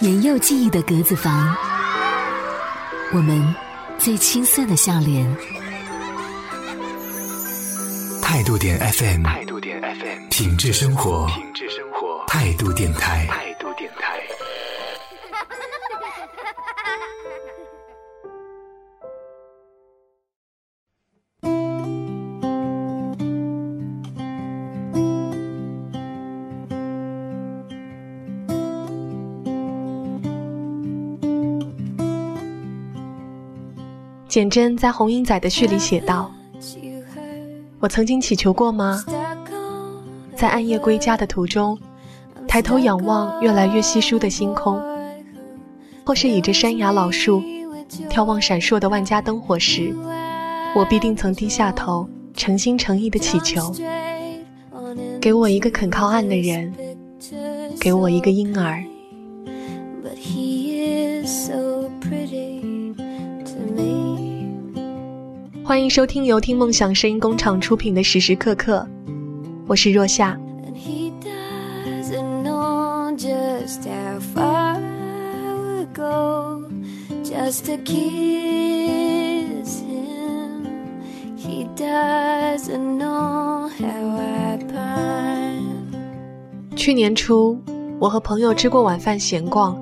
年幼记忆的格子房，我们最青涩的笑脸。态度点 FM，态度点 FM，品质生活，品质生活，态度电台，简真在红英仔的序里写道：“我曾经祈求过吗？在暗夜归家的途中，抬头仰望越来越稀疏的星空，或是倚着山崖老树，眺望闪烁的万家灯火时，我必定曾低下头，诚心诚意的祈求：给我一个肯靠岸的人，给我一个婴儿。”欢迎收听由听梦想声音工厂出品的时时刻刻，我是若夏。去年初，我和朋友吃过晚饭，闲逛，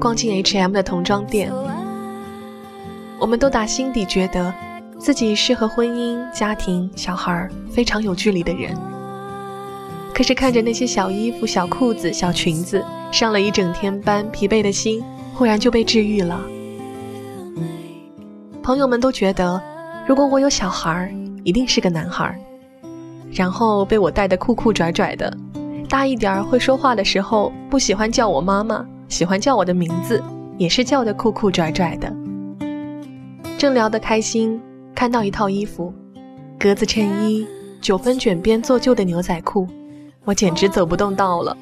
逛进 H&M 的童装店，我们都打心底觉得。自己是和婚姻、家庭、小孩非常有距离的人，可是看着那些小衣服、小裤子、小裙子，上了一整天班，疲惫的心忽然就被治愈了。朋友们都觉得，如果我有小孩，一定是个男孩，然后被我带得酷酷拽拽的，大一点会说话的时候不喜欢叫我妈妈，喜欢叫我的名字，也是叫得酷酷拽拽的。正聊得开心。看到一套衣服，格子衬衣，九分卷边做旧的牛仔裤，我简直走不动道了。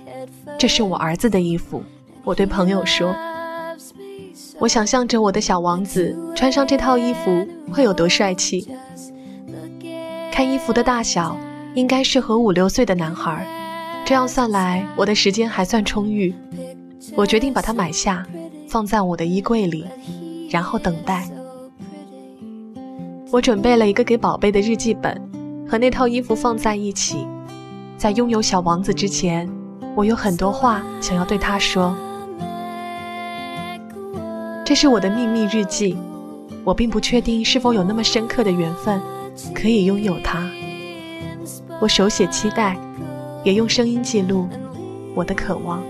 这是我儿子的衣服，我对朋友说。我想象着我的小王子穿上这套衣服会有多帅气。看衣服的大小，应该适合五六岁的男孩。这样算来，我的时间还算充裕。我决定把它买下，放在我的衣柜里，然后等待。我准备了一个给宝贝的日记本，和那套衣服放在一起。在拥有小王子之前，我有很多话想要对他说。这是我的秘密日记，我并不确定是否有那么深刻的缘分，可以拥有它。我手写期待，也用声音记录我的渴望。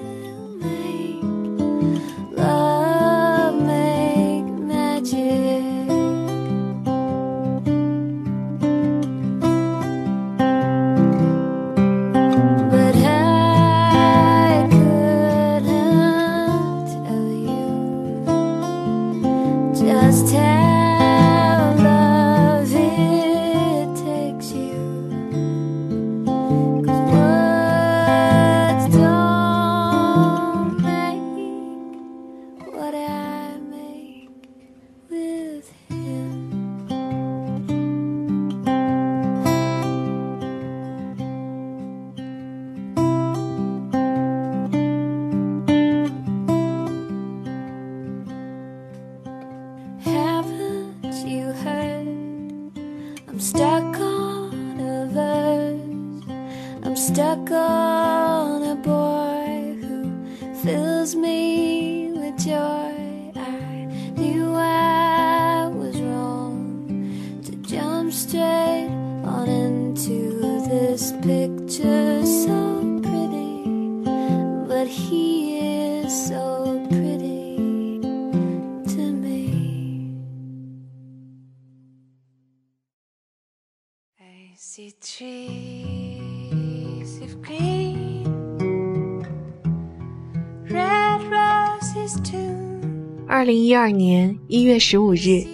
二零一二年一月十五日，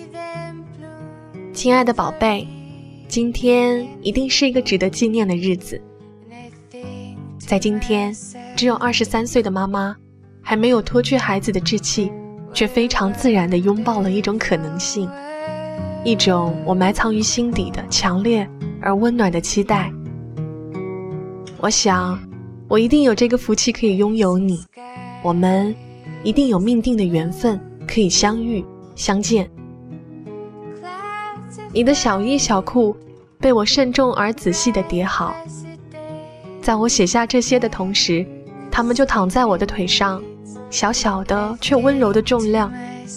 亲爱的宝贝，今天一定是一个值得纪念的日子。在今天，只有二十三岁的妈妈，还没有脱去孩子的稚气，却非常自然地拥抱了一种可能性，一种我埋藏于心底的强烈而温暖的期待。我想，我一定有这个福气可以拥有你。我们一定有命定的缘分，可以相遇相见。你的小衣小裤被我慎重而仔细地叠好，在我写下这些的同时，他们就躺在我的腿上，小小的却温柔的重量，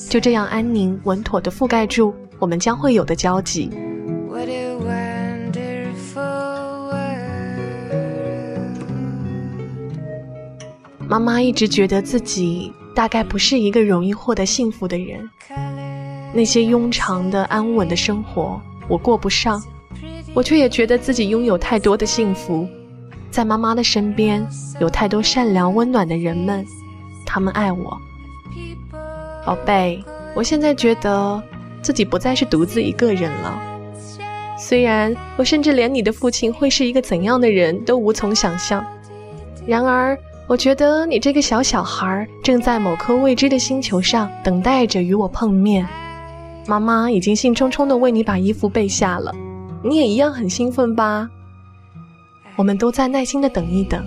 就这样安宁稳妥地覆盖住我们将会有的交集。妈妈一直觉得自己大概不是一个容易获得幸福的人，那些庸常的安稳的生活我过不上，我却也觉得自己拥有太多的幸福，在妈妈的身边有太多善良温暖的人们，他们爱我。宝贝，我现在觉得自己不再是独自一个人了，虽然我甚至连你的父亲会是一个怎样的人都无从想象，然而。我觉得你这个小小孩正在某颗未知的星球上等待着与我碰面。妈妈已经兴冲冲地为你把衣服备下了，你也一样很兴奋吧？我们都在耐心地等一等，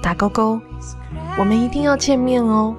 打勾勾，我们一定要见面哦。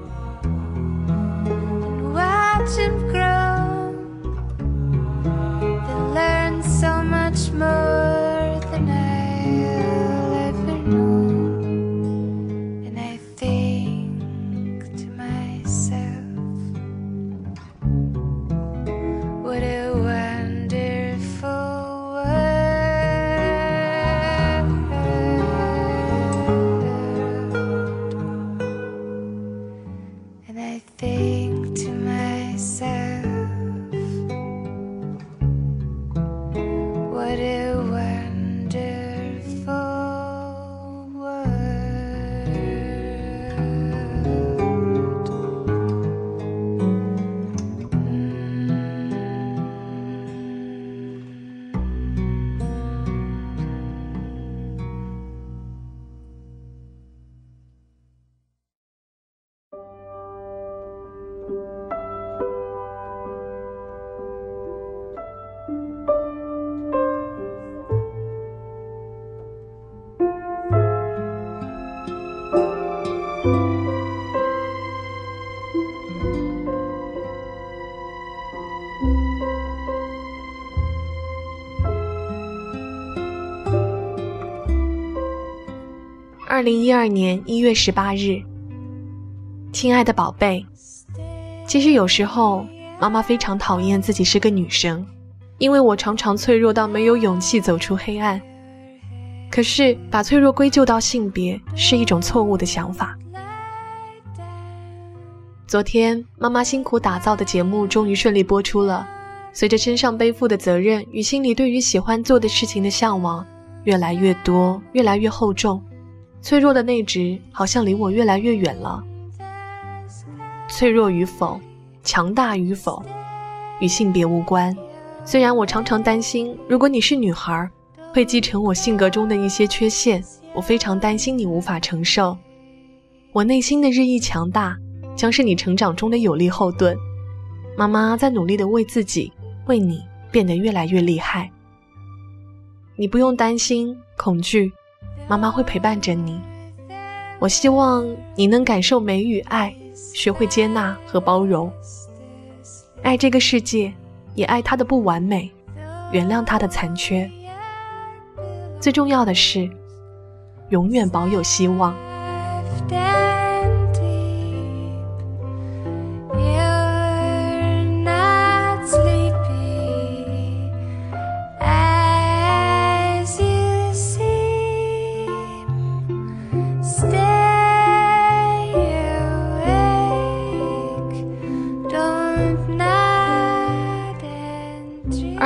二零一二年一月十八日，亲爱的宝贝，其实有时候妈妈非常讨厌自己是个女生，因为我常常脆弱到没有勇气走出黑暗。可是把脆弱归咎到性别是一种错误的想法。昨天妈妈辛苦打造的节目终于顺利播出了，随着身上背负的责任与心里对于喜欢做的事情的向往越来越多，越来越厚重。脆弱的内质好像离我越来越远了。脆弱与否，强大与否，与性别无关。虽然我常常担心，如果你是女孩，会继承我性格中的一些缺陷，我非常担心你无法承受。我内心的日益强大，将是你成长中的有力后盾。妈妈在努力的为自己，为你变得越来越厉害。你不用担心恐惧。妈妈会陪伴着你。我希望你能感受美与爱，学会接纳和包容，爱这个世界，也爱它的不完美，原谅它的残缺。最重要的是，永远保有希望。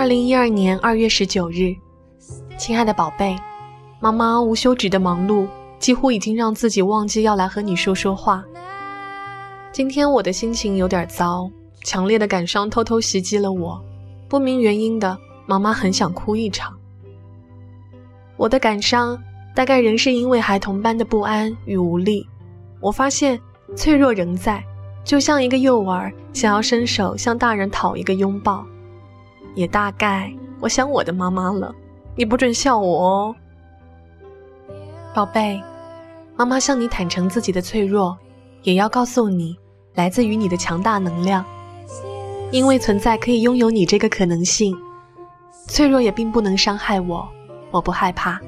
零一二年二月十九日，亲爱的宝贝，妈妈无休止的忙碌，几乎已经让自己忘记要来和你说说话。今天我的心情有点糟，强烈的感伤偷偷袭击了我，不明原因的，妈妈很想哭一场。我的感伤大概仍是因为孩童般的不安与无力。我发现脆弱仍在，就像一个幼儿想要伸手向大人讨一个拥抱。也大概，我想我的妈妈了。你不准笑我哦，宝贝。妈妈向你坦诚自己的脆弱，也要告诉你，来自于你的强大能量。因为存在可以拥有你这个可能性，脆弱也并不能伤害我，我不害怕。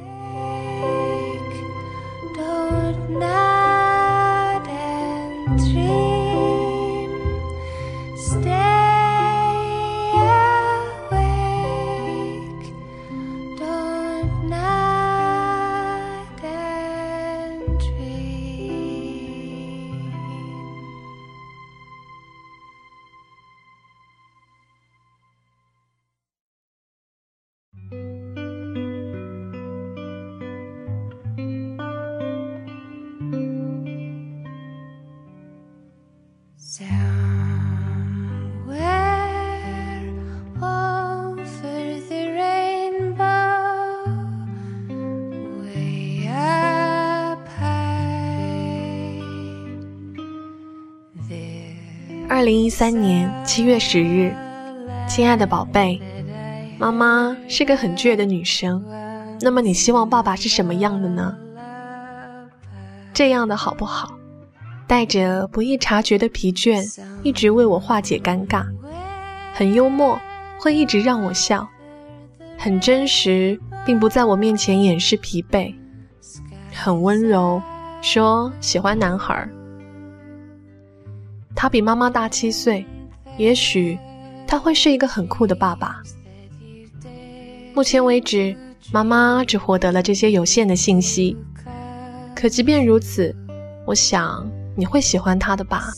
二零一三年七月十日，亲爱的宝贝，妈妈是个很倔的女生。那么你希望爸爸是什么样的呢？这样的好不好？带着不易察觉的疲倦，一直为我化解尴尬，很幽默，会一直让我笑，很真实，并不在我面前掩饰疲惫，很温柔，说喜欢男孩儿。他比妈妈大七岁，也许他会是一个很酷的爸爸。目前为止，妈妈只获得了这些有限的信息。可即便如此，我想你会喜欢他的吧。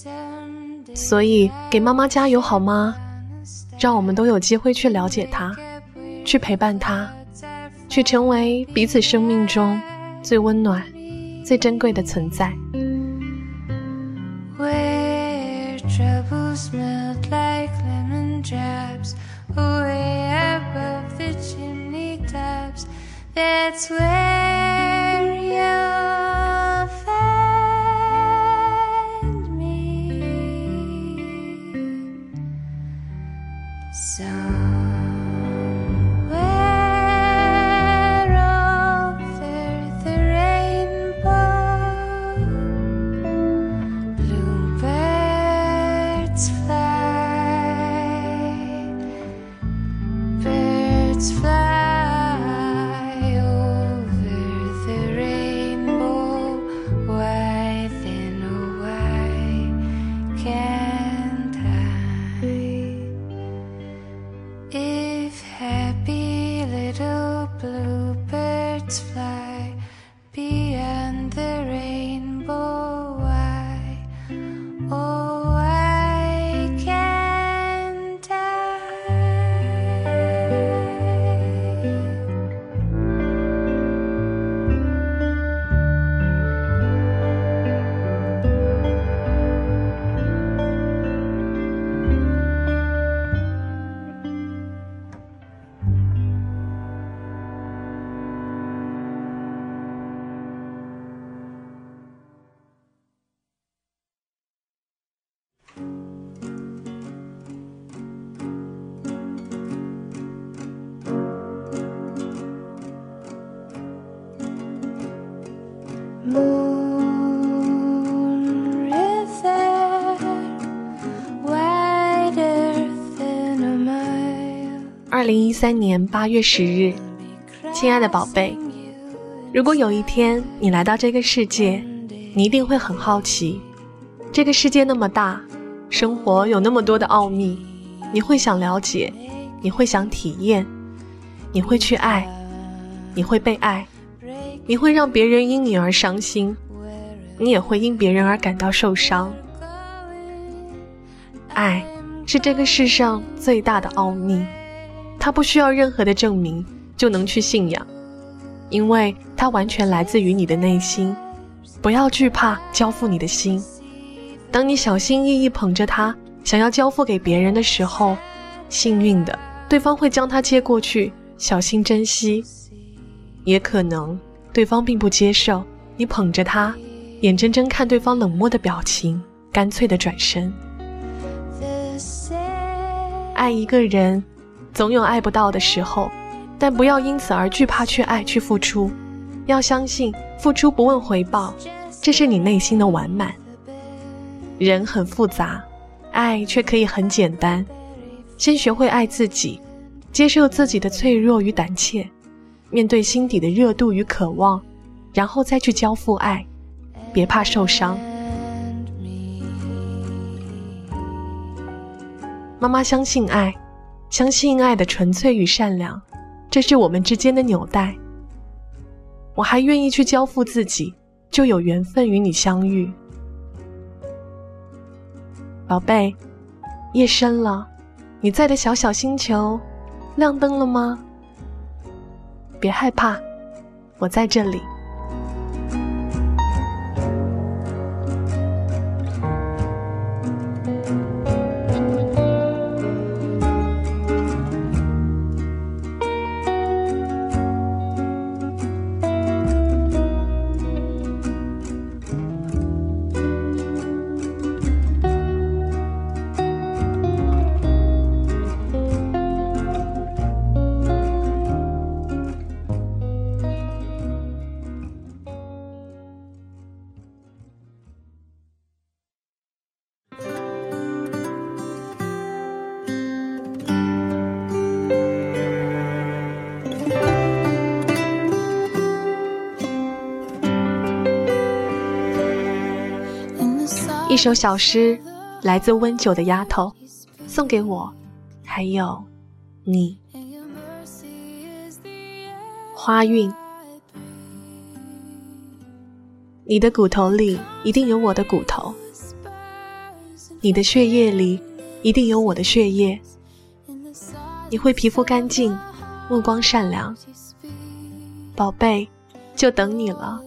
所以给妈妈加油好吗？让我们都有机会去了解他，去陪伴他，去成为彼此生命中最温暖、最珍贵的存在。That's where you 二零一三年八月十日，亲爱的宝贝，如果有一天你来到这个世界，你一定会很好奇，这个世界那么大，生活有那么多的奥秘，你会想了解，你会想体验，你会去爱，你会被爱。你会让别人因你而伤心，你也会因别人而感到受伤。爱是这个世上最大的奥秘，他不需要任何的证明就能去信仰，因为它完全来自于你的内心。不要惧怕交付你的心，当你小心翼翼捧着它，想要交付给别人的时候，幸运的对方会将它接过去，小心珍惜，也可能。对方并不接受你捧着他，眼睁睁看对方冷漠的表情，干脆的转身。爱一个人，总有爱不到的时候，但不要因此而惧怕去爱去付出。要相信付出不问回报，这是你内心的完满。人很复杂，爱却可以很简单。先学会爱自己，接受自己的脆弱与胆怯，面对心底的热度与渴望，然后再去交付爱。别怕受伤。妈妈相信爱，相信爱的纯粹与善良，这是我们之间的纽带。我还愿意去交付自己，就有缘分与你相遇。宝贝，夜深了，你在的小小星球亮灯了吗？别害怕，我在这里。一首小诗，来自温酒的丫头，送给我，还有你。花韵，你的骨头里一定有我的骨头，你的血液里一定有我的血液。你会皮肤干净，目光善良，宝贝，就等你了，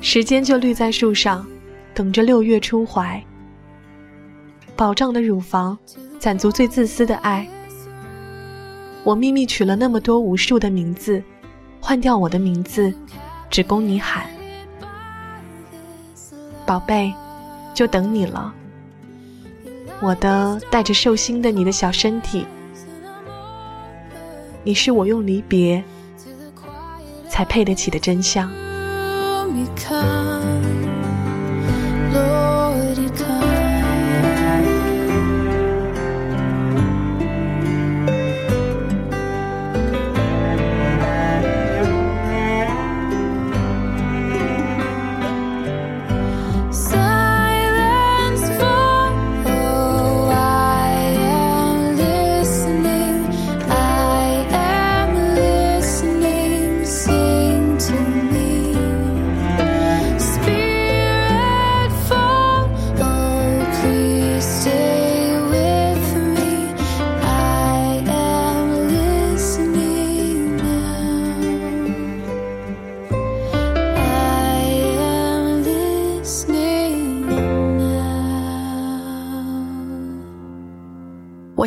时间就绿在树上。等着六月初怀，饱胀的乳房，攒足最自私的爱。我秘密取了那么多无数的名字，换掉我的名字，只供你喊。宝贝，就等你了。我的带着寿星的你的小身体，你是我用离别才配得起的真相。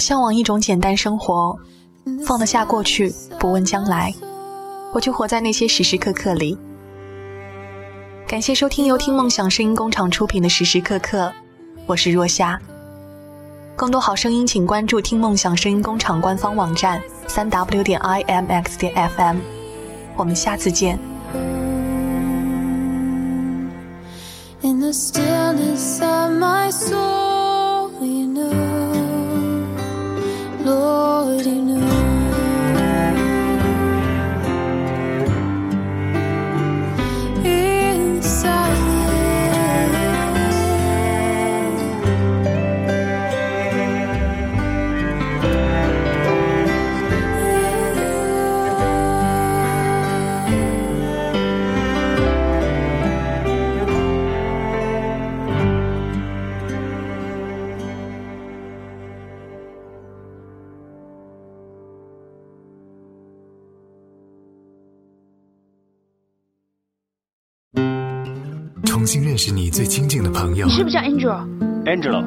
向往一种简单生活，放得下过去，不问将来，我就活在那些时时刻刻里。感谢收听由听梦想声音工厂出品的时时刻刻，我是若夏。更多好声音，请关注听梦想声音工厂官方网站三 w 点 i m x 点 f m。我们下次见。重新认识你最亲近的朋友。你是不是叫 Angel？Angelo，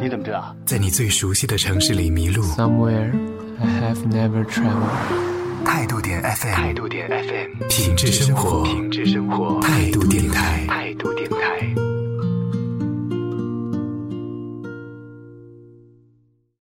你怎么知道？在你最熟悉的城市里迷路。Somewhere I have never traveled。态度点 FM。态度点 FM。品质生活。品质生活。态度电台。态度电台。